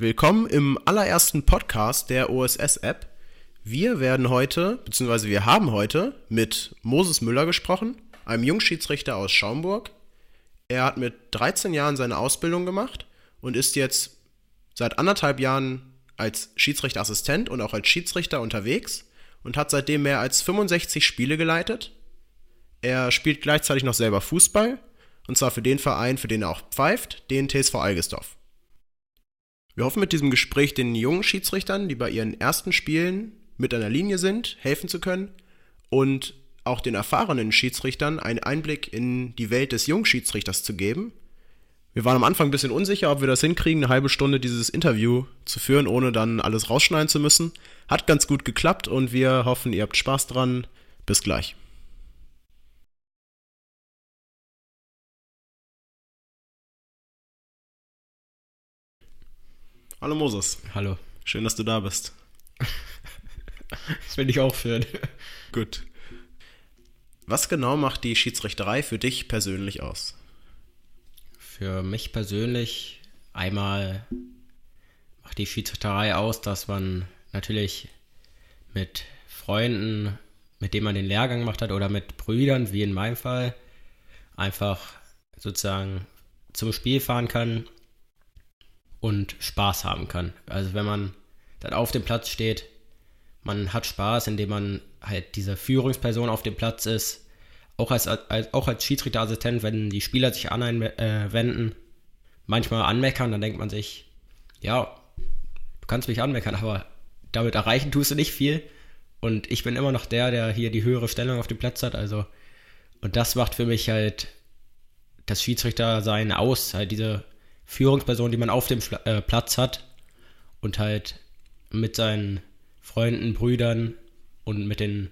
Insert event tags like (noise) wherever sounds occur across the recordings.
Willkommen im allerersten Podcast der OSS-App. Wir werden heute, beziehungsweise wir haben heute mit Moses Müller gesprochen, einem Jungschiedsrichter aus Schaumburg. Er hat mit 13 Jahren seine Ausbildung gemacht und ist jetzt seit anderthalb Jahren als Schiedsrichterassistent und auch als Schiedsrichter unterwegs und hat seitdem mehr als 65 Spiele geleitet. Er spielt gleichzeitig noch selber Fußball und zwar für den Verein, für den er auch pfeift, den TSV Algesdorf. Wir hoffen mit diesem Gespräch den jungen Schiedsrichtern, die bei ihren ersten Spielen mit einer Linie sind, helfen zu können und auch den erfahrenen Schiedsrichtern einen Einblick in die Welt des Jungschiedsrichters zu geben. Wir waren am Anfang ein bisschen unsicher, ob wir das hinkriegen, eine halbe Stunde dieses Interview zu führen, ohne dann alles rausschneiden zu müssen. Hat ganz gut geklappt und wir hoffen, ihr habt Spaß dran. Bis gleich. Hallo Moses. Hallo. Schön, dass du da bist. das will ich auch führen. Gut. Was genau macht die Schiedsrichterei für dich persönlich aus? Für mich persönlich einmal macht die Schiedsrichterei aus, dass man natürlich mit Freunden, mit denen man den Lehrgang gemacht hat, oder mit Brüdern, wie in meinem Fall, einfach sozusagen zum Spiel fahren kann und Spaß haben kann. Also wenn man dann auf dem Platz steht, man hat Spaß, indem man halt diese Führungsperson auf dem Platz ist. Auch als, als, auch als Schiedsrichterassistent, wenn die Spieler sich an einen äh, wenden, manchmal anmeckern, dann denkt man sich, ja, du kannst mich anmeckern, aber damit erreichen tust du nicht viel. Und ich bin immer noch der, der hier die höhere Stellung auf dem Platz hat. Also, und das macht für mich halt das Schiedsrichtersein aus, halt diese Führungsperson, die man auf dem äh, Platz hat und halt mit seinen Freunden, Brüdern und mit den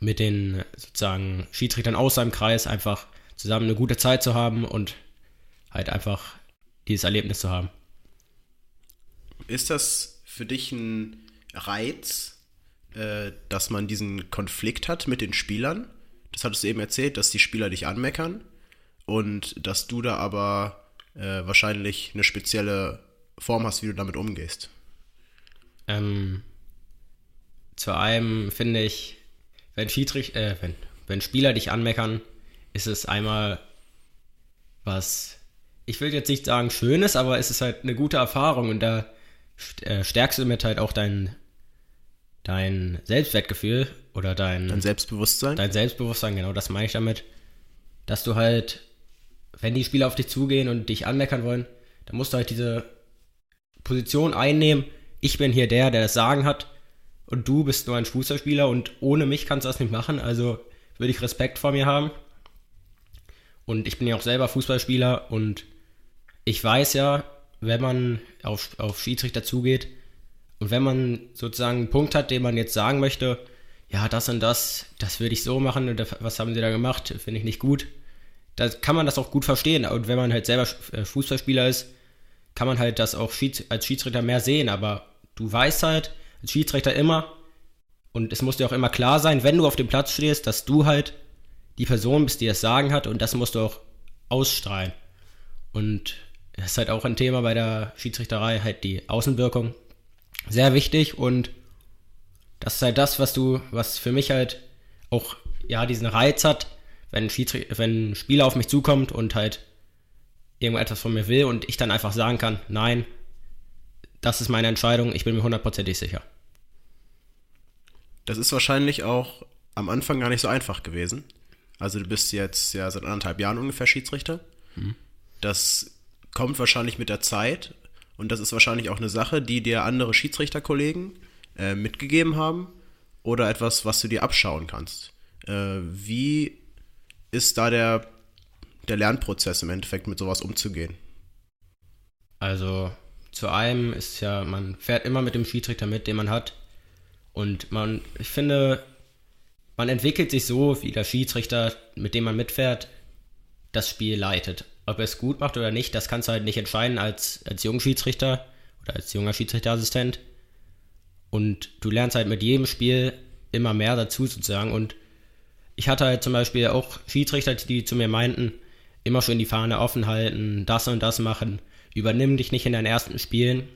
mit den sozusagen Schiedsrichtern aus seinem Kreis einfach zusammen eine gute Zeit zu haben und halt einfach dieses Erlebnis zu haben. Ist das für dich ein Reiz, äh, dass man diesen Konflikt hat mit den Spielern? Das hattest du eben erzählt, dass die Spieler dich anmeckern und dass du da aber äh, wahrscheinlich eine spezielle Form hast, wie du damit umgehst. Ähm, zu einem finde ich, wenn Schiedsrichter, äh, wenn, wenn Spieler dich anmeckern, ist es einmal was, ich will jetzt nicht sagen Schönes, aber es ist halt eine gute Erfahrung und da äh, stärkst du mit halt auch dein, dein Selbstwertgefühl oder dein, dein Selbstbewusstsein. Dein Selbstbewusstsein, genau, das meine ich damit, dass du halt wenn die Spieler auf dich zugehen und dich anmeckern wollen, dann musst du halt diese Position einnehmen. Ich bin hier der, der das Sagen hat und du bist nur ein Fußballspieler und ohne mich kannst du das nicht machen. Also würde ich Respekt vor mir haben. Und ich bin ja auch selber Fußballspieler und ich weiß ja, wenn man auf, auf Schiedsrichter zugeht und wenn man sozusagen einen Punkt hat, den man jetzt sagen möchte, ja, das und das, das würde ich so machen, oder was haben sie da gemacht, finde ich nicht gut da kann man das auch gut verstehen. Und wenn man halt selber äh, Fußballspieler ist, kann man halt das auch als Schiedsrichter mehr sehen. Aber du weißt halt als Schiedsrichter immer, und es muss dir auch immer klar sein, wenn du auf dem Platz stehst, dass du halt die Person bist, die das Sagen hat und das musst du auch ausstrahlen. Und das ist halt auch ein Thema bei der Schiedsrichterei, halt die Außenwirkung. Sehr wichtig und das ist halt das, was du, was für mich halt auch, ja, diesen Reiz hat, wenn ein, wenn ein Spieler auf mich zukommt und halt irgendetwas von mir will und ich dann einfach sagen kann, nein, das ist meine Entscheidung, ich bin mir hundertprozentig sicher. Das ist wahrscheinlich auch am Anfang gar nicht so einfach gewesen. Also du bist jetzt ja seit anderthalb Jahren ungefähr Schiedsrichter. Mhm. Das kommt wahrscheinlich mit der Zeit und das ist wahrscheinlich auch eine Sache, die dir andere Schiedsrichterkollegen äh, mitgegeben haben oder etwas, was du dir abschauen kannst. Äh, wie ist da der, der Lernprozess im Endeffekt, mit sowas umzugehen? Also zu einem ist ja, man fährt immer mit dem Schiedsrichter mit, den man hat. Und man, ich finde, man entwickelt sich so, wie der Schiedsrichter, mit dem man mitfährt, das Spiel leitet. Ob er es gut macht oder nicht, das kannst du halt nicht entscheiden als, als Jungschiedsrichter oder als junger Schiedsrichterassistent. Und du lernst halt mit jedem Spiel immer mehr dazu sozusagen. Und ich hatte halt zum Beispiel auch Schiedsrichter, die zu mir meinten, immer schön die Fahne offen halten, das und das machen, übernimm dich nicht in deinen ersten Spielen.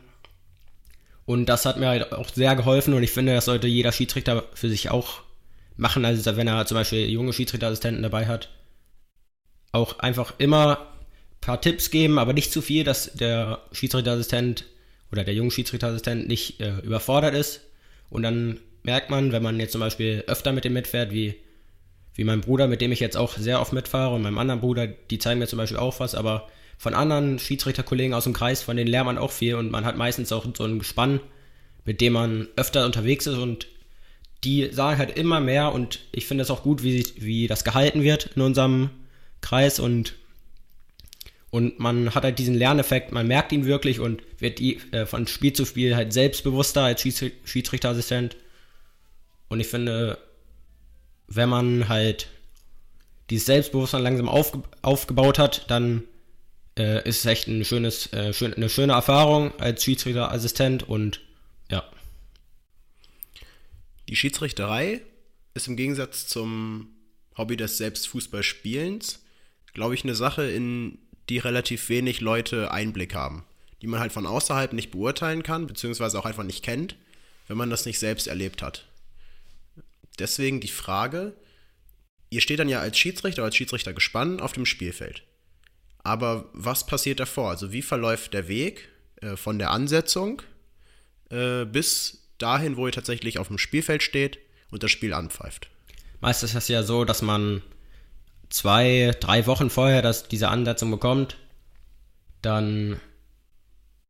Und das hat mir halt auch sehr geholfen und ich finde, das sollte jeder Schiedsrichter für sich auch machen. Also wenn er zum Beispiel junge Schiedsrichterassistenten dabei hat, auch einfach immer ein paar Tipps geben, aber nicht zu viel, dass der Schiedsrichterassistent oder der junge Schiedsrichterassistent nicht äh, überfordert ist. Und dann merkt man, wenn man jetzt zum Beispiel öfter mit dem mitfährt, wie, wie mein Bruder, mit dem ich jetzt auch sehr oft mitfahre und meinem anderen Bruder, die zeigen mir zum Beispiel auch was, aber von anderen Schiedsrichterkollegen aus dem Kreis, von denen lernt man auch viel und man hat meistens auch so ein Gespann, mit dem man öfter unterwegs ist und die sagen halt immer mehr und ich finde es auch gut, wie, wie das gehalten wird in unserem Kreis und und man hat halt diesen Lerneffekt, man merkt ihn wirklich und wird die, äh, von Spiel zu Spiel halt selbstbewusster als Schiedsrichterassistent. Und ich finde, wenn man halt dieses Selbstbewusstsein langsam aufge aufgebaut hat, dann äh, ist es echt ein schönes, äh, schön, eine schöne Erfahrung als Schiedsrichterassistent und ja. Die Schiedsrichterei ist im Gegensatz zum Hobby des Selbstfußballspielens, glaube ich, eine Sache, in die relativ wenig Leute Einblick haben, die man halt von außerhalb nicht beurteilen kann, beziehungsweise auch einfach nicht kennt, wenn man das nicht selbst erlebt hat. Deswegen die Frage, ihr steht dann ja als Schiedsrichter oder als Schiedsrichter gespannt auf dem Spielfeld. Aber was passiert davor? Also wie verläuft der Weg äh, von der Ansetzung äh, bis dahin, wo ihr tatsächlich auf dem Spielfeld steht und das Spiel anpfeift? Meistens ist es ja so, dass man zwei, drei Wochen vorher dass diese Ansetzung bekommt. Dann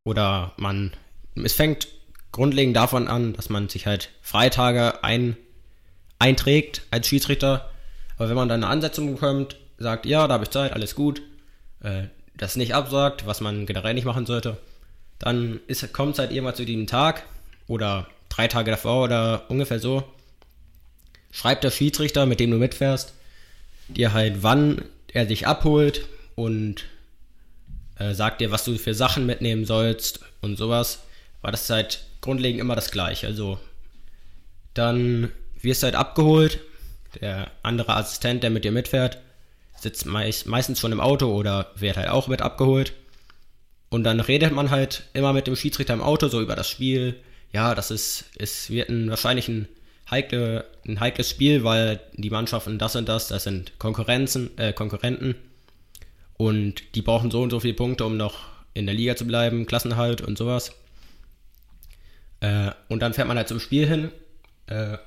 oder man es fängt grundlegend davon an, dass man sich halt Freitage ein, einträgt als Schiedsrichter. Aber wenn man dann eine Ansetzung bekommt, sagt, ja, da habe ich Zeit, alles gut, äh, das nicht absagt, was man generell nicht machen sollte, dann kommt es halt irgendwann zu diesem Tag oder drei Tage davor oder ungefähr so, schreibt der Schiedsrichter, mit dem du mitfährst, dir halt, wann er dich abholt und äh, sagt dir, was du für Sachen mitnehmen sollst und sowas. Aber das halt grundlegend immer das gleiche. Also dann wirst halt abgeholt, der andere Assistent, der mit dir mitfährt, sitzt meist, meistens schon im Auto oder wird halt auch mit abgeholt. Und dann redet man halt immer mit dem Schiedsrichter im Auto so über das Spiel. Ja, das ist, es wird ein, wahrscheinlich ein, heikle, ein heikles Spiel, weil die Mannschaften das und das, das sind Konkurrenzen, äh, Konkurrenten. Und die brauchen so und so viele Punkte, um noch in der Liga zu bleiben, Klassenhalt und sowas. Äh, und dann fährt man halt zum Spiel hin, äh,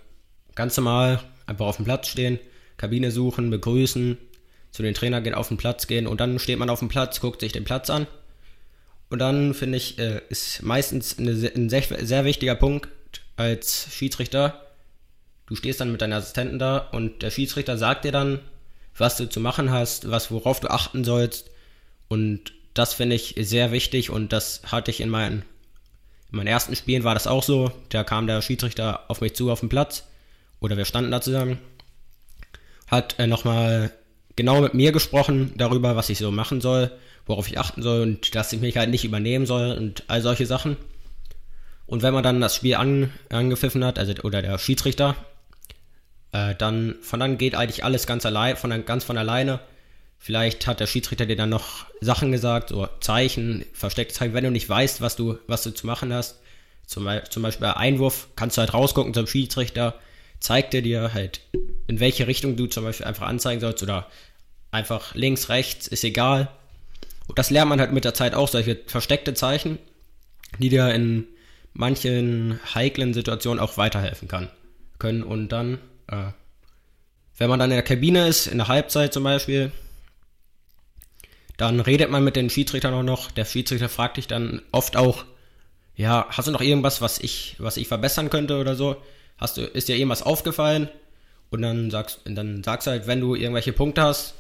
ganz normal, einfach auf dem Platz stehen, Kabine suchen, begrüßen, zu den Trainer gehen, auf den Platz gehen und dann steht man auf dem Platz, guckt sich den Platz an. Und dann finde ich, äh, ist meistens ein sehr, wichtiger Punkt als Schiedsrichter. Du stehst dann mit deinen Assistenten da und der Schiedsrichter sagt dir dann, was du zu machen hast, was worauf du achten sollst. Und das finde ich sehr wichtig und das hatte ich in meinen, in meinen ersten Spielen war das auch so. Da kam der Schiedsrichter auf mich zu auf den Platz oder wir standen da zusammen, hat äh, nochmal genau mit mir gesprochen darüber, was ich so machen soll, worauf ich achten soll und dass ich mich halt nicht übernehmen soll und all solche Sachen. Und wenn man dann das Spiel an, angepfiffen hat, also oder der Schiedsrichter, äh, dann von dann geht eigentlich alles ganz allein, von ganz von alleine. Vielleicht hat der Schiedsrichter dir dann noch Sachen gesagt, so Zeichen, versteckte Zeichen, wenn du nicht weißt, was du, was du zu machen hast. Zum, zum Beispiel bei Einwurf kannst du halt rausgucken zum Schiedsrichter, zeigt er dir halt, in welche Richtung du zum Beispiel einfach anzeigen sollst oder einfach links, rechts, ist egal. Und das lernt man halt mit der Zeit auch, solche versteckte Zeichen, die dir in manchen heiklen Situationen auch weiterhelfen kann, können. Und dann, äh, wenn man dann in der Kabine ist, in der Halbzeit zum Beispiel, dann redet man mit den Schiedsrichtern auch noch. Der Schiedsrichter fragt dich dann oft auch, ja, hast du noch irgendwas, was ich, was ich verbessern könnte oder so? Hast du, ist dir irgendwas aufgefallen? Und dann sagst, dann sagst du halt, wenn du irgendwelche Punkte hast,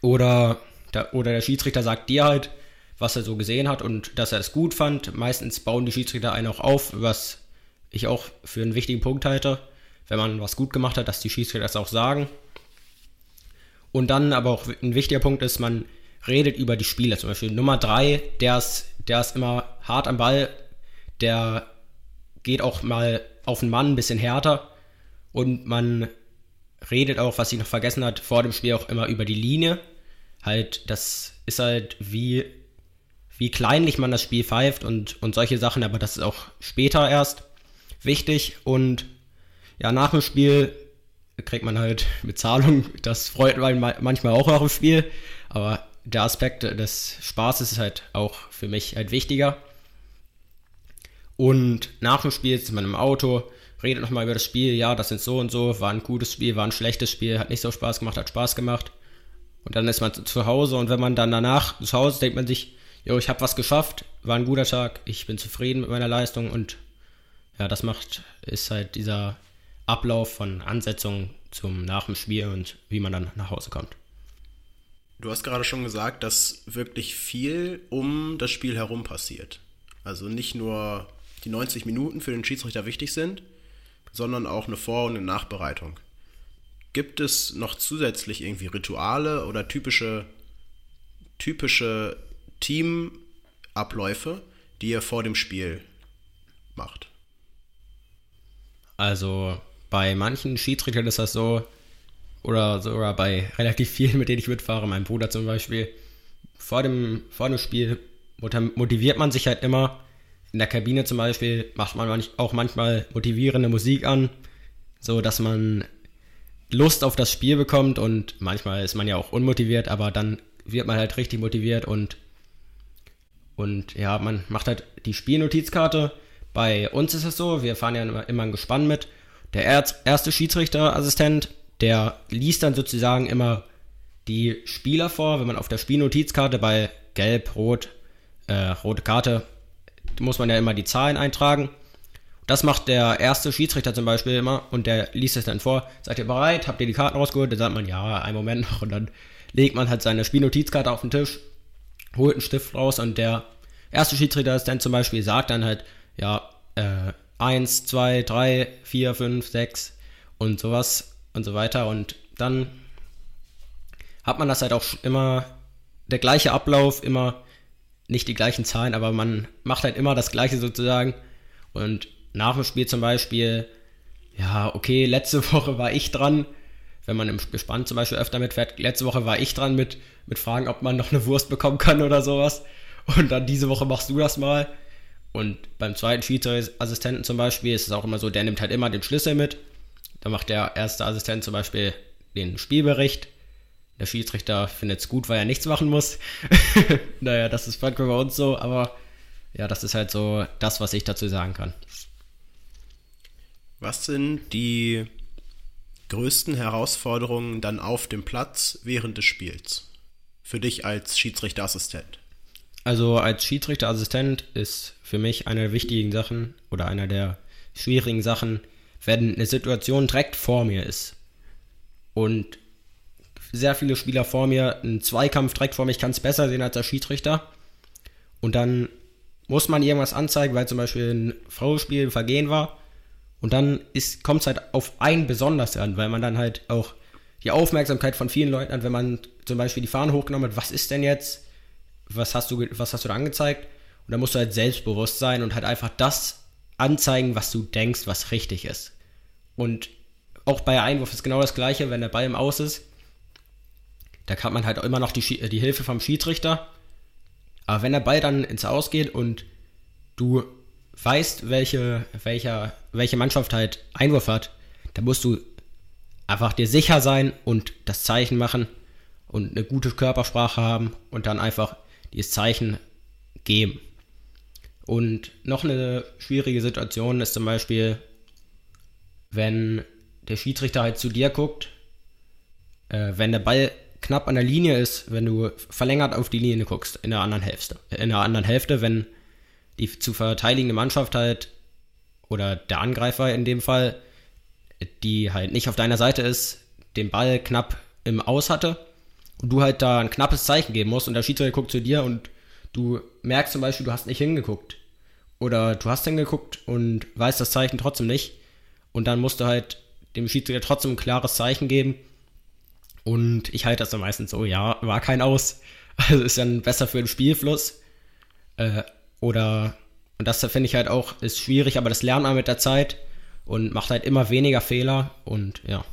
oder der, oder der Schiedsrichter sagt dir halt, was er so gesehen hat und dass er es gut fand. Meistens bauen die Schiedsrichter einen auch auf, was ich auch für einen wichtigen Punkt halte, wenn man was gut gemacht hat, dass die Schiedsrichter das auch sagen. Und dann aber auch ein wichtiger Punkt ist, man redet über die Spieler. Zum Beispiel Nummer 3, der ist, der ist immer hart am Ball, der geht auch mal auf den Mann ein bisschen härter und man redet auch, was ich noch vergessen hat, vor dem Spiel auch immer über die Linie. Halt, das ist halt wie, wie kleinlich man das Spiel pfeift und, und solche Sachen, aber das ist auch später erst wichtig. Und ja, nach dem Spiel kriegt man halt (laughs) Bezahlung. Das freut man manchmal auch nach dem Spiel. Aber der Aspekt des Spaßes ist halt auch für mich halt wichtiger. Und nach dem Spiel ist man im Auto, redet nochmal über das Spiel. Ja, das sind so und so, war ein gutes Spiel, war ein schlechtes Spiel, hat nicht so Spaß gemacht, hat Spaß gemacht. Und dann ist man zu Hause und wenn man dann danach zu Hause denkt man sich, jo, ich habe was geschafft, war ein guter Tag, ich bin zufrieden mit meiner Leistung und ja, das macht, ist halt dieser Ablauf von Ansetzungen zum nach dem Spiel und wie man dann nach Hause kommt. Du hast gerade schon gesagt, dass wirklich viel um das Spiel herum passiert. Also nicht nur die 90 Minuten für den Schiedsrichter wichtig sind, sondern auch eine Vor- und eine Nachbereitung. Gibt es noch zusätzlich irgendwie Rituale oder typische, typische Teamabläufe, die ihr vor dem Spiel macht? Also bei manchen Schiedsrichtern ist das so, oder sogar bei relativ vielen, mit denen ich mitfahre, mein Bruder zum Beispiel, vor dem, vor dem Spiel motiviert man sich halt immer. In der Kabine zum Beispiel macht man auch manchmal motivierende Musik an, so dass man Lust auf das Spiel bekommt und manchmal ist man ja auch unmotiviert, aber dann wird man halt richtig motiviert und und ja, man macht halt die Spielnotizkarte. Bei uns ist es so, wir fahren ja immer, immer ein Gespann mit der erste Schiedsrichterassistent, der liest dann sozusagen immer die Spieler vor, wenn man auf der Spielnotizkarte bei Gelb, Rot, äh, rote Karte, muss man ja immer die Zahlen eintragen. Das macht der erste Schiedsrichter zum Beispiel immer und der liest es dann vor. Seid ihr bereit? Habt ihr die Karten rausgeholt? Dann sagt man, ja, einen Moment noch und dann legt man halt seine Spielnotizkarte auf den Tisch, holt einen Stift raus und der erste Schiedsrichter ist dann zum Beispiel sagt dann halt, ja, äh, 1, 2, 3, 4, 5, 6 und sowas und so weiter. Und dann hat man das halt auch immer der gleiche Ablauf, immer nicht die gleichen Zahlen, aber man macht halt immer das gleiche sozusagen. Und nach dem Spiel zum Beispiel, ja, okay, letzte (laughs) Woche war ich dran, wenn man im Gespann zum Beispiel öfter mitfährt, letzte Woche war ich dran mit, mit Fragen, ob man noch eine Wurst bekommen kann oder sowas. Und dann diese Woche machst du das mal. Und beim zweiten Schiedsrichterassistenten zum Beispiel ist es auch immer so, der nimmt halt immer den Schlüssel mit. Da macht der erste Assistent zum Beispiel den Spielbericht. Der Schiedsrichter findet es gut, weil er nichts machen muss. (laughs) naja, das ist manchmal bei uns so, aber ja, das ist halt so das, was ich dazu sagen kann. Was sind die größten Herausforderungen dann auf dem Platz während des Spiels? Für dich als Schiedsrichterassistent? Also als Schiedsrichterassistent ist für mich eine der wichtigen Sachen oder einer der schwierigen Sachen, wenn eine Situation direkt vor mir ist und sehr viele Spieler vor mir, ein Zweikampf direkt vor mir, ich kann es besser sehen als der Schiedsrichter und dann muss man irgendwas anzeigen, weil zum Beispiel ein Frauenspiel ein Vergehen war und dann kommt es halt auf einen besonders an, weil man dann halt auch die Aufmerksamkeit von vielen Leuten hat, wenn man zum Beispiel die Fahne hochgenommen hat, was ist denn jetzt, was hast du, was hast du da angezeigt? Und da musst du halt selbstbewusst sein und halt einfach das anzeigen, was du denkst, was richtig ist. Und auch bei Einwurf ist genau das gleiche, wenn der Ball im Aus ist. Da kann man halt auch immer noch die, die Hilfe vom Schiedsrichter. Aber wenn der Ball dann ins Aus geht und du weißt, welche, welcher, welche Mannschaft halt Einwurf hat, dann musst du einfach dir sicher sein und das Zeichen machen und eine gute Körpersprache haben und dann einfach dieses Zeichen geben. Und noch eine schwierige Situation ist zum Beispiel, wenn der Schiedsrichter halt zu dir guckt, äh, wenn der Ball knapp an der Linie ist, wenn du verlängert auf die Linie guckst, in der anderen Hälfte. In der anderen Hälfte, wenn die zu verteidigende Mannschaft halt, oder der Angreifer in dem Fall, die halt nicht auf deiner Seite ist, den Ball knapp im Aus hatte und du halt da ein knappes Zeichen geben musst und der Schiedsrichter guckt zu dir und du merkst zum Beispiel, du hast nicht hingeguckt. Oder du hast hingeguckt und weißt das Zeichen trotzdem nicht. Und dann musst du halt dem Schiedsrichter trotzdem ein klares Zeichen geben. Und ich halte das dann meistens so, ja, war kein Aus. (laughs) Also ist dann besser für den Spielfluss. Äh, oder, und das finde ich halt auch, ist schwierig, aber das lernt man mit der Zeit und macht halt immer weniger Fehler und ja.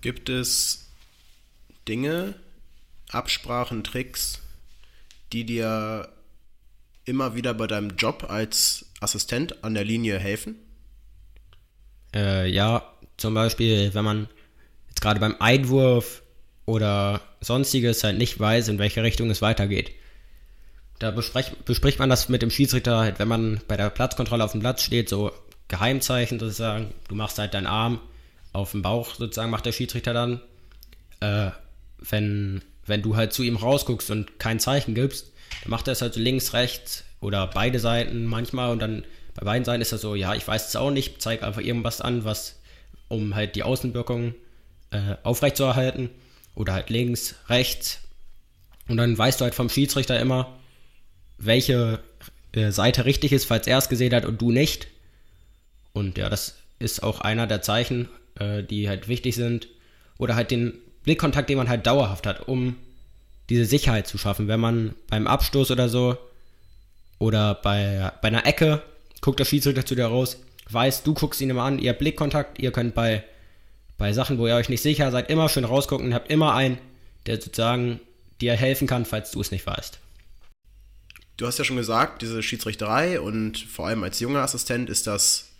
Gibt es Dinge, Absprachen, Tricks, die dir immer wieder bei deinem Job als Assistent an der Linie helfen? Äh, ja, zum Beispiel, wenn man gerade beim Einwurf oder sonstiges halt nicht weiß, in welche Richtung es weitergeht. Da besprech, bespricht man das mit dem Schiedsrichter, halt, wenn man bei der Platzkontrolle auf dem Platz steht, so Geheimzeichen sozusagen. Du machst halt deinen Arm auf dem Bauch sozusagen, macht der Schiedsrichter dann. Äh, wenn, wenn du halt zu ihm rausguckst und kein Zeichen gibst, dann macht er es halt so links, rechts oder beide Seiten manchmal und dann bei beiden Seiten ist er so, ja, ich weiß es auch nicht, zeig einfach irgendwas an, was, um halt die Außenwirkung äh, aufrechtzuerhalten oder halt links, rechts und dann weißt du halt vom Schiedsrichter immer, welche äh, Seite richtig ist, falls er es gesehen hat und du nicht. Und ja, das ist auch einer der Zeichen, äh, die halt wichtig sind. Oder halt den Blickkontakt, den man halt dauerhaft hat, um diese Sicherheit zu schaffen. Wenn man beim Abstoß oder so oder bei, bei einer Ecke guckt der Schiedsrichter zu dir raus, weiß, du guckst ihn immer an, ihr Blickkontakt, ihr könnt bei, bei Sachen, wo ihr euch nicht sicher seid, immer schön rausgucken und habt immer einen, der sozusagen dir helfen kann, falls du es nicht weißt. Du hast ja schon gesagt, diese Schiedsrichterei und vor allem als junger Assistent ist das,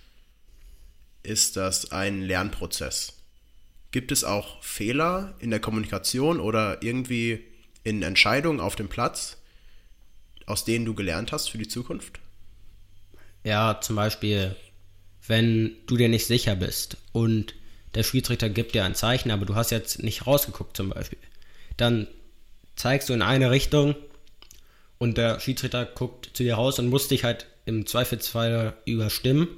ist das ein Lernprozess. Gibt es auch Fehler in der Kommunikation oder irgendwie in Entscheidungen auf dem Platz, aus denen du gelernt hast für die Zukunft? Ja, zum Beispiel, wenn du dir nicht sicher bist und der Schiedsrichter gibt dir ein Zeichen, aber du hast jetzt nicht rausgeguckt zum Beispiel, dann zeigst du in eine Richtung und der Schiedsrichter guckt zu dir raus und muss dich halt im Zweifelsfall überstimmen,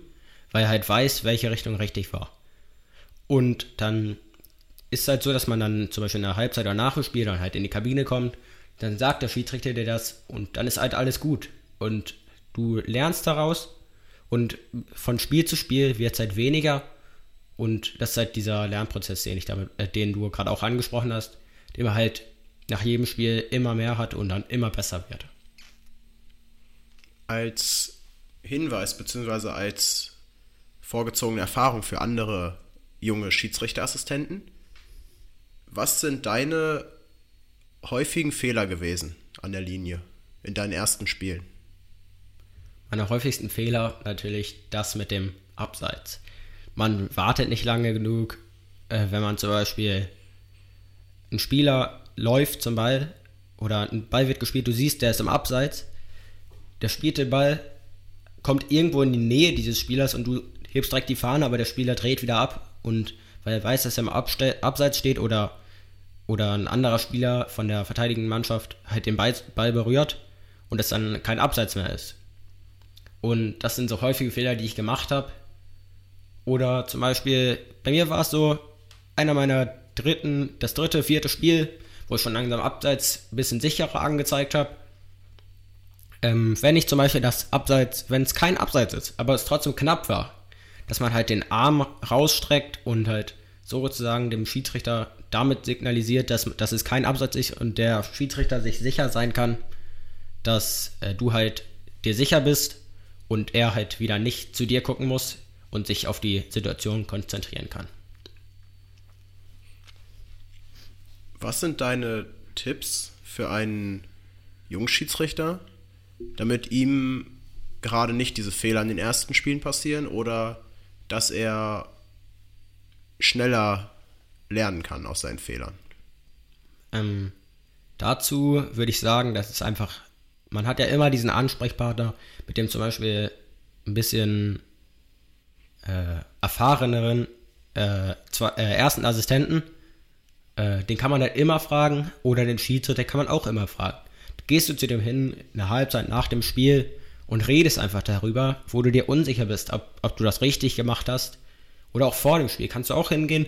weil er halt weiß, welche Richtung richtig war. Und dann ist es halt so, dass man dann zum Beispiel in der Halbzeit oder nach dem Spiel dann halt in die Kabine kommt, dann sagt der Schiedsrichter dir das und dann ist halt alles gut. Und du lernst daraus und von Spiel zu Spiel wird es halt weniger und das ist halt dieser Lernprozess, den, ich damit, äh, den du gerade auch angesprochen hast, den man halt nach jedem Spiel immer mehr hat und dann immer besser wird. Als Hinweis bzw. als vorgezogene Erfahrung für andere junge Schiedsrichterassistenten, was sind deine häufigen Fehler gewesen an der Linie in deinen ersten Spielen? Meine häufigsten Fehler natürlich das mit dem Abseits. Man wartet nicht lange genug, äh, wenn man zum Beispiel ein Spieler läuft zum Ball oder ein Ball wird gespielt, du siehst, der ist im Abseits, der spielt den Ball, kommt irgendwo in die Nähe dieses Spielers und du hebst direkt die Fahne, aber der Spieler dreht wieder ab und weil er weiß, dass er im Abste Abseits steht oder, oder ein anderer Spieler von der verteidigenden Mannschaft halt den Ball, Ball berührt und es dann kein Abseits mehr ist. Und das sind so häufige Fehler, die ich gemacht habe. Oder zum Beispiel, bei mir war es so, einer meiner dritten, das dritte, vierte Spiel, wo ich schon langsam abseits ein bisschen sicherer angezeigt habe. Ähm, wenn ich zum Beispiel das Abseits, wenn es kein Abseits ist, aber es trotzdem knapp war, dass man halt den Arm rausstreckt und halt sozusagen dem Schiedsrichter damit signalisiert, dass, dass es kein Abseits ist und der Schiedsrichter sich sicher sein kann, dass äh, du halt dir sicher bist und er halt wieder nicht zu dir gucken muss und sich auf die Situation konzentrieren kann. Was sind deine Tipps für einen Jungschiedsrichter, damit ihm gerade nicht diese Fehler in den ersten Spielen passieren oder dass er schneller lernen kann aus seinen Fehlern? Ähm, dazu würde ich sagen, dass es einfach, man hat ja immer diesen Ansprechpartner, mit dem zum Beispiel ein bisschen äh, erfahreneren äh, zwei, äh, ersten Assistenten äh, den kann man dann immer fragen oder den Schiedsrichter kann man auch immer fragen. Gehst du zu dem hin, eine Halbzeit nach dem Spiel und redest einfach darüber, wo du dir unsicher bist, ob, ob du das richtig gemacht hast. Oder auch vor dem Spiel kannst du auch hingehen,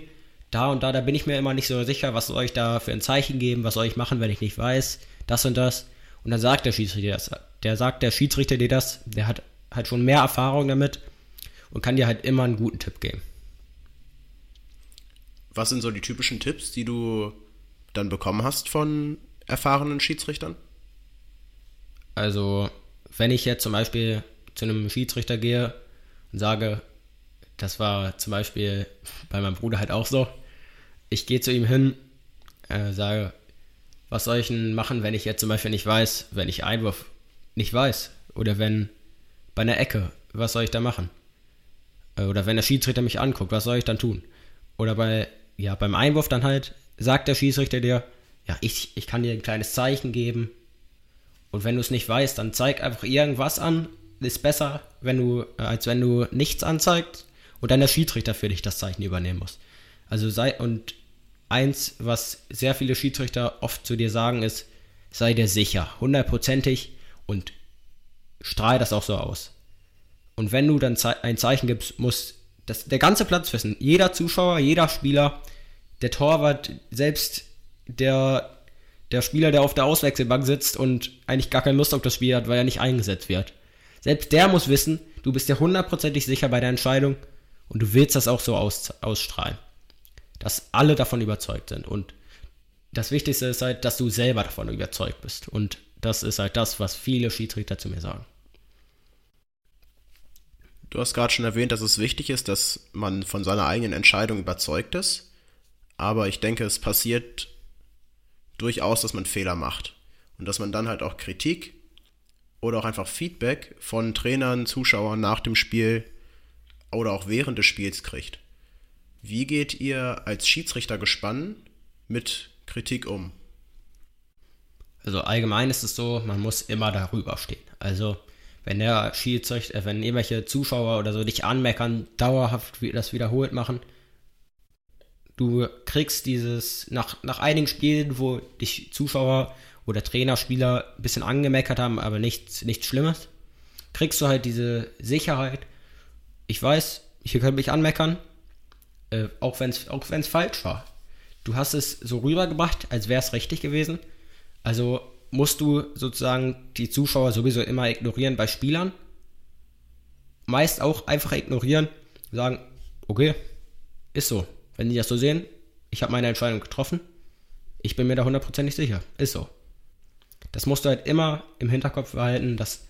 da und da, da bin ich mir immer nicht so sicher, was soll ich da für ein Zeichen geben, was soll ich machen, wenn ich nicht weiß, das und das. Und dann sagt der Schiedsrichter das. Der sagt der Schiedsrichter dir das, der hat halt schon mehr Erfahrung damit und kann dir halt immer einen guten Tipp geben was sind so die typischen Tipps, die du dann bekommen hast von erfahrenen Schiedsrichtern? Also, wenn ich jetzt zum Beispiel zu einem Schiedsrichter gehe und sage, das war zum Beispiel bei meinem Bruder halt auch so, ich gehe zu ihm hin, äh, sage, was soll ich denn machen, wenn ich jetzt zum Beispiel nicht weiß, wenn ich Einwurf nicht weiß? Oder wenn bei einer Ecke, was soll ich da machen? Äh, oder wenn der Schiedsrichter mich anguckt, was soll ich dann tun? Oder bei, ja, beim Einwurf dann halt, sagt der Schiedsrichter dir, ja, ich, ich kann dir ein kleines Zeichen geben. Und wenn du es nicht weißt, dann zeig einfach irgendwas an. Ist besser, wenn du, äh, als wenn du nichts anzeigst und dann der Schiedsrichter für dich das Zeichen übernehmen muss. Also sei, und eins, was sehr viele Schiedsrichter oft zu dir sagen, ist, sei dir sicher, hundertprozentig und strahl das auch so aus. Und wenn du dann ein Zeichen gibst, muss das, der ganze Platz wissen, jeder Zuschauer, jeder Spieler, der Torwart, selbst der, der Spieler, der auf der Auswechselbank sitzt und eigentlich gar keine Lust auf das Spiel hat, weil er nicht eingesetzt wird. Selbst der muss wissen, du bist dir hundertprozentig sicher bei der Entscheidung und du willst das auch so aus, ausstrahlen. Dass alle davon überzeugt sind. Und das Wichtigste ist halt, dass du selber davon überzeugt bist. Und das ist halt das, was viele Schiedsrichter zu mir sagen. Du hast gerade schon erwähnt, dass es wichtig ist, dass man von seiner eigenen Entscheidung überzeugt ist. Aber ich denke, es passiert durchaus, dass man Fehler macht. Und dass man dann halt auch Kritik oder auch einfach Feedback von Trainern, Zuschauern nach dem Spiel oder auch während des Spiels kriegt. Wie geht ihr als Schiedsrichter gespannt mit Kritik um? Also allgemein ist es so, man muss immer darüber stehen. Also wenn der Schiedsrichter, äh, wenn irgendwelche Zuschauer oder so dich anmeckern, dauerhaft das wiederholt machen, du kriegst dieses, nach, nach einigen Spielen, wo dich Zuschauer oder Trainer, Spieler ein bisschen angemeckert haben, aber nichts, nichts Schlimmes, kriegst du halt diese Sicherheit. Ich weiß, hier können mich anmeckern, äh, auch wenn es auch wenn's falsch war. Du hast es so rübergebracht, als wäre es richtig gewesen. Also musst du sozusagen die Zuschauer sowieso immer ignorieren bei Spielern. Meist auch einfach ignorieren, sagen, okay, ist so. Wenn die das so sehen, ich habe meine Entscheidung getroffen, ich bin mir da hundertprozentig sicher, ist so. Das musst du halt immer im Hinterkopf behalten, dass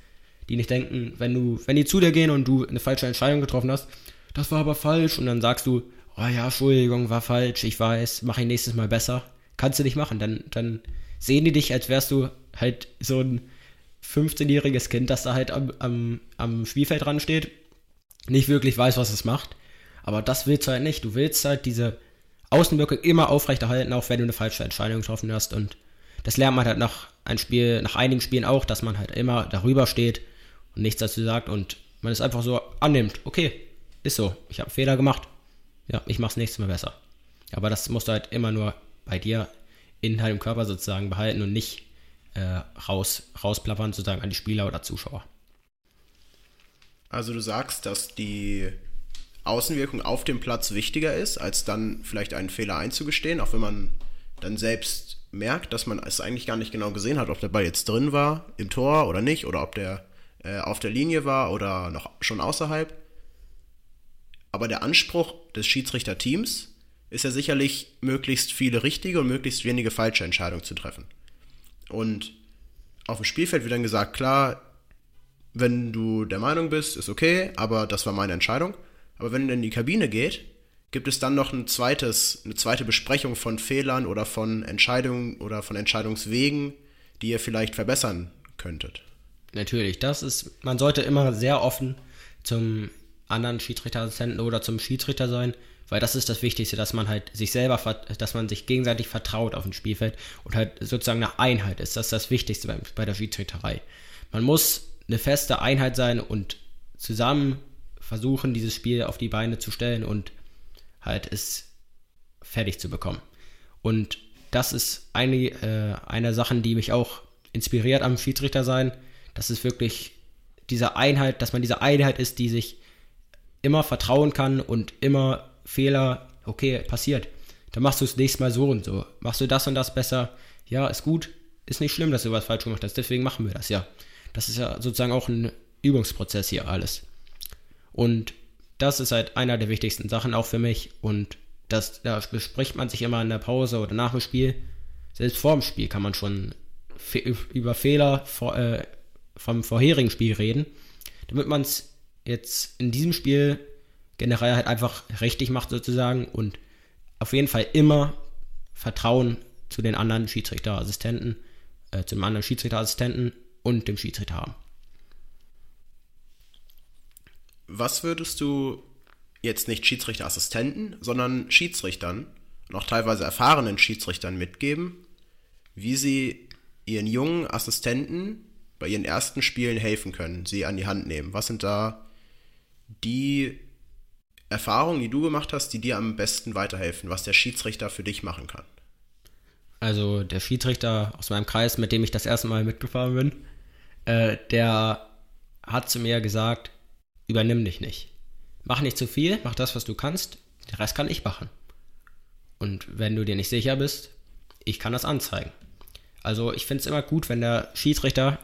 die nicht denken, wenn du, wenn die zu dir gehen und du eine falsche Entscheidung getroffen hast, das war aber falsch und dann sagst du, oh ja, Entschuldigung, war falsch, ich weiß, mache ich nächstes Mal besser. Kannst du nicht machen, dann, dann sehen die dich, als wärst du halt so ein 15-jähriges Kind, das da halt am, am, am Spielfeld dran steht, nicht wirklich weiß, was es macht. Aber das willst du halt nicht. Du willst halt diese Außenwirkung immer aufrechterhalten, auch wenn du eine falsche Entscheidung getroffen hast. Und das lernt man halt nach ein Spiel, nach einigen Spielen auch, dass man halt immer darüber steht und nichts dazu sagt und man es einfach so annimmt. Okay, ist so. Ich habe Fehler gemacht. Ja, ich mach's nächstes Mal besser. Aber das musst du halt immer nur bei dir in deinem Körper sozusagen behalten und nicht äh, raus, rausplappern sozusagen an die Spieler oder Zuschauer. Also du sagst, dass die Außenwirkung auf dem Platz wichtiger ist, als dann vielleicht einen Fehler einzugestehen, auch wenn man dann selbst merkt, dass man es eigentlich gar nicht genau gesehen hat, ob der Ball jetzt drin war, im Tor oder nicht, oder ob der äh, auf der Linie war oder noch schon außerhalb. Aber der Anspruch des Schiedsrichterteams ist ja sicherlich, möglichst viele richtige und möglichst wenige falsche Entscheidungen zu treffen. Und auf dem Spielfeld wird dann gesagt, klar, wenn du der Meinung bist, ist okay, aber das war meine Entscheidung. Aber wenn er in die Kabine geht, gibt es dann noch ein zweites, eine zweite Besprechung von Fehlern oder von Entscheidungen oder von Entscheidungswegen, die ihr vielleicht verbessern könntet. Natürlich, das ist, man sollte immer sehr offen zum anderen Schiedsrichterassistenten oder zum Schiedsrichter sein, weil das ist das Wichtigste, dass man halt sich selber, dass man sich gegenseitig vertraut auf dem Spielfeld und halt sozusagen eine Einheit ist. Das ist das Wichtigste bei, bei der Schiedsrichterei. Man muss eine feste Einheit sein und zusammen versuchen, dieses Spiel auf die Beine zu stellen und halt es fertig zu bekommen. Und das ist eine, äh, eine Sachen, die mich auch inspiriert am Schiedsrichter sein. Das ist wirklich diese Einheit, dass man diese Einheit ist, die sich immer vertrauen kann und immer Fehler, okay, passiert. Dann machst du es nächstes Mal so und so. Machst du das und das besser? Ja, ist gut. Ist nicht schlimm, dass du was falsch gemacht hast. Deswegen machen wir das, ja. Das ist ja sozusagen auch ein Übungsprozess hier alles. Und das ist halt einer der wichtigsten Sachen auch für mich. Und das, da bespricht man sich immer in der Pause oder nach dem Spiel. Selbst vor dem Spiel kann man schon über Fehler vor, äh, vom vorherigen Spiel reden, damit man es jetzt in diesem Spiel generell halt einfach richtig macht sozusagen und auf jeden Fall immer Vertrauen zu den anderen Schiedsrichterassistenten, äh, zu dem anderen Schiedsrichterassistenten und dem Schiedsrichter haben. Was würdest du jetzt nicht Schiedsrichterassistenten, sondern Schiedsrichtern und auch teilweise erfahrenen Schiedsrichtern mitgeben, wie sie ihren jungen Assistenten bei ihren ersten Spielen helfen können, sie an die Hand nehmen? Was sind da die Erfahrungen, die du gemacht hast, die dir am besten weiterhelfen, was der Schiedsrichter für dich machen kann? Also der Schiedsrichter aus meinem Kreis, mit dem ich das erste Mal mitgefahren bin, äh, der hat zu mir gesagt, übernimm dich nicht. Mach nicht zu viel, mach das, was du kannst, den Rest kann ich machen. Und wenn du dir nicht sicher bist, ich kann das anzeigen. Also ich finde es immer gut, wenn der Schiedsrichter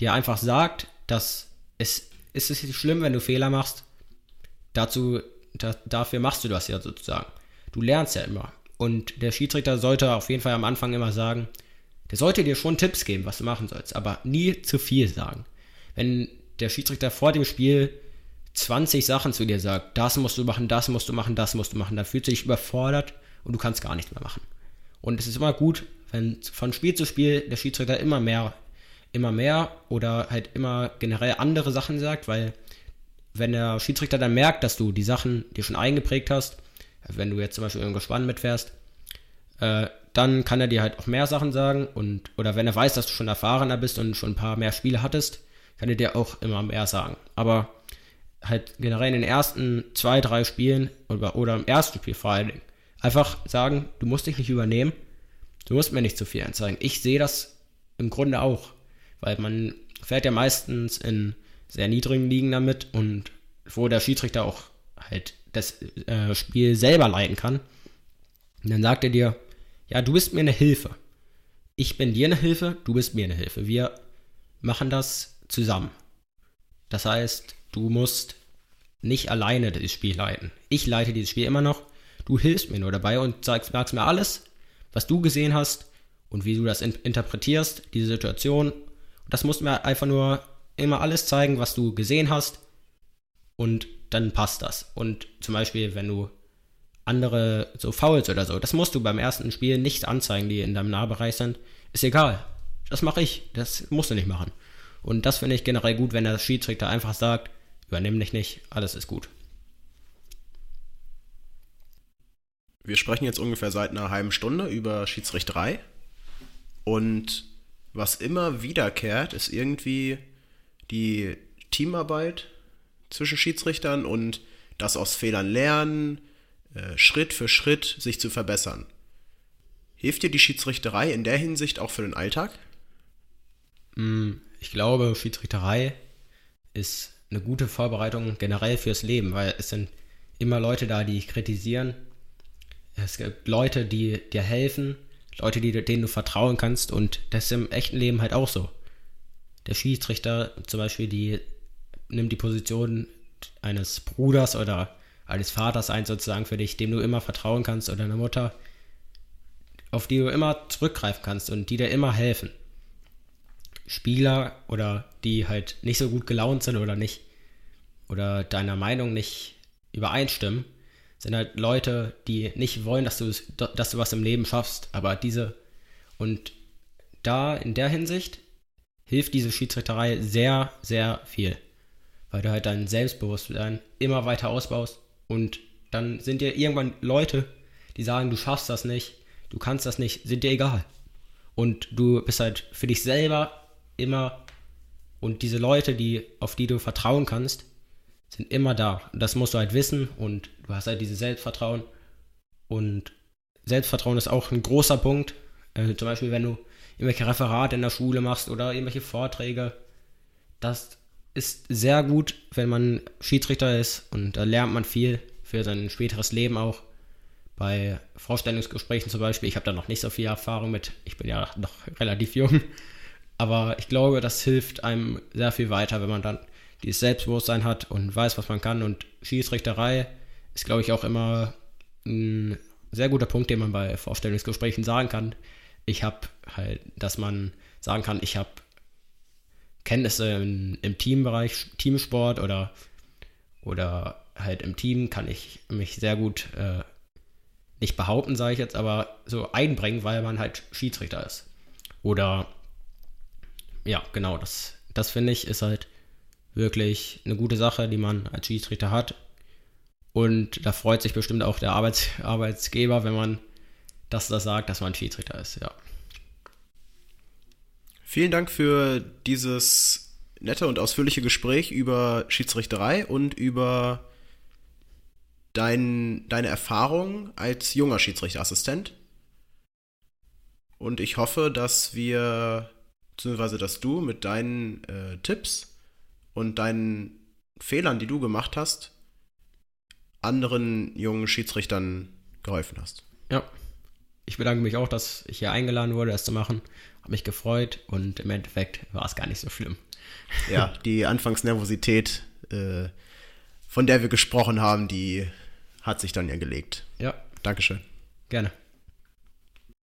dir einfach sagt, dass es, es ist schlimm, wenn du Fehler machst. Dazu, da, dafür machst du das ja sozusagen. Du lernst ja immer. Und der Schiedsrichter sollte auf jeden Fall am Anfang immer sagen, der sollte dir schon Tipps geben, was du machen sollst, aber nie zu viel sagen. Wenn der Schiedsrichter vor dem Spiel 20 Sachen zu dir sagt, das musst du machen, das musst du machen, das musst du machen, dann fühlst du dich überfordert und du kannst gar nichts mehr machen. Und es ist immer gut, wenn von Spiel zu Spiel der Schiedsrichter immer mehr, immer mehr oder halt immer generell andere Sachen sagt, weil wenn der Schiedsrichter dann merkt, dass du die Sachen dir schon eingeprägt hast, wenn du jetzt zum Beispiel irgendwo spannend mitfährst, äh, dann kann er dir halt auch mehr Sachen sagen und oder wenn er weiß, dass du schon erfahrener bist und schon ein paar mehr Spiele hattest, kann er dir auch immer mehr sagen. Aber halt generell in den ersten zwei, drei Spielen oder, oder im ersten Spiel vor allen Dingen einfach sagen, du musst dich nicht übernehmen, du musst mir nicht zu viel anzeigen. Ich sehe das im Grunde auch, weil man fährt ja meistens in sehr niedrigen Ligen damit und wo der Schiedsrichter auch halt das äh, Spiel selber leiten kann. Und dann sagt er dir, ja, du bist mir eine Hilfe. Ich bin dir eine Hilfe, du bist mir eine Hilfe. Wir machen das zusammen. Das heißt, du musst nicht alleine das Spiel leiten. Ich leite dieses Spiel immer noch. Du hilfst mir nur dabei und sagst, sagst mir alles, was du gesehen hast und wie du das in interpretierst, diese Situation. Und das musst du mir einfach nur immer alles zeigen, was du gesehen hast. Und dann passt das. Und zum Beispiel, wenn du andere so Fouls oder so, das musst du beim ersten Spiel nicht anzeigen, die in deinem Nahbereich sind. Ist egal. Das mache ich. Das musst du nicht machen. Und das finde ich generell gut, wenn der Schiedsrichter einfach sagt, übernimm dich nicht, alles ist gut. Wir sprechen jetzt ungefähr seit einer halben Stunde über Schiedsrichterei. Und was immer wiederkehrt, ist irgendwie die Teamarbeit zwischen Schiedsrichtern und das aus Fehlern lernen, äh, Schritt für Schritt sich zu verbessern. Hilft dir die Schiedsrichterei in der Hinsicht auch für den Alltag? Mm, ich glaube, Schiedsrichterei ist eine gute Vorbereitung generell fürs Leben, weil es sind immer Leute da, die kritisieren. Es gibt Leute, die dir helfen, Leute, denen du vertrauen kannst und das ist im echten Leben halt auch so. Der Schiedsrichter zum Beispiel, die nimmt die Position eines Bruders oder eines Vaters ein, sozusagen für dich, dem du immer vertrauen kannst oder einer Mutter, auf die du immer zurückgreifen kannst und die dir immer helfen. Spieler oder die halt nicht so gut gelaunt sind oder nicht oder deiner Meinung nicht übereinstimmen, sind halt Leute, die nicht wollen, dass du, dass du was im Leben schaffst, aber diese und da in der Hinsicht hilft diese Schiedsrichterei sehr, sehr viel weil du halt dein Selbstbewusstsein immer weiter ausbaust und dann sind dir irgendwann Leute, die sagen, du schaffst das nicht, du kannst das nicht, sind dir egal. Und du bist halt für dich selber immer und diese Leute, die, auf die du vertrauen kannst, sind immer da. Und das musst du halt wissen und du hast halt dieses Selbstvertrauen. Und Selbstvertrauen ist auch ein großer Punkt. Also zum Beispiel, wenn du irgendwelche Referate in der Schule machst oder irgendwelche Vorträge, das ist sehr gut, wenn man Schiedsrichter ist und da lernt man viel für sein späteres Leben auch. Bei Vorstellungsgesprächen zum Beispiel, ich habe da noch nicht so viel Erfahrung mit, ich bin ja noch relativ jung, aber ich glaube, das hilft einem sehr viel weiter, wenn man dann dieses Selbstbewusstsein hat und weiß, was man kann. Und Schiedsrichterei ist, glaube ich, auch immer ein sehr guter Punkt, den man bei Vorstellungsgesprächen sagen kann. Ich habe halt, dass man sagen kann, ich habe Kenntnisse im, im Teambereich, Teamsport oder, oder halt im Team kann ich mich sehr gut äh, nicht behaupten, sage ich jetzt, aber so einbringen, weil man halt Schiedsrichter ist. Oder ja, genau, das, das finde ich ist halt wirklich eine gute Sache, die man als Schiedsrichter hat. Und da freut sich bestimmt auch der Arbeits Arbeitsgeber, wenn man das da sagt, dass man Schiedsrichter ist, ja. Vielen Dank für dieses nette und ausführliche Gespräch über Schiedsrichterei und über dein, deine Erfahrung als junger Schiedsrichterassistent. Und ich hoffe, dass wir, beziehungsweise dass du mit deinen äh, Tipps und deinen Fehlern, die du gemacht hast, anderen jungen Schiedsrichtern geholfen hast. Ja. Ich bedanke mich auch, dass ich hier eingeladen wurde, das zu machen. Habe mich gefreut und im Endeffekt war es gar nicht so schlimm. Ja, die Anfangsnervosität, äh, von der wir gesprochen haben, die hat sich dann ja gelegt. Ja. Dankeschön. Gerne.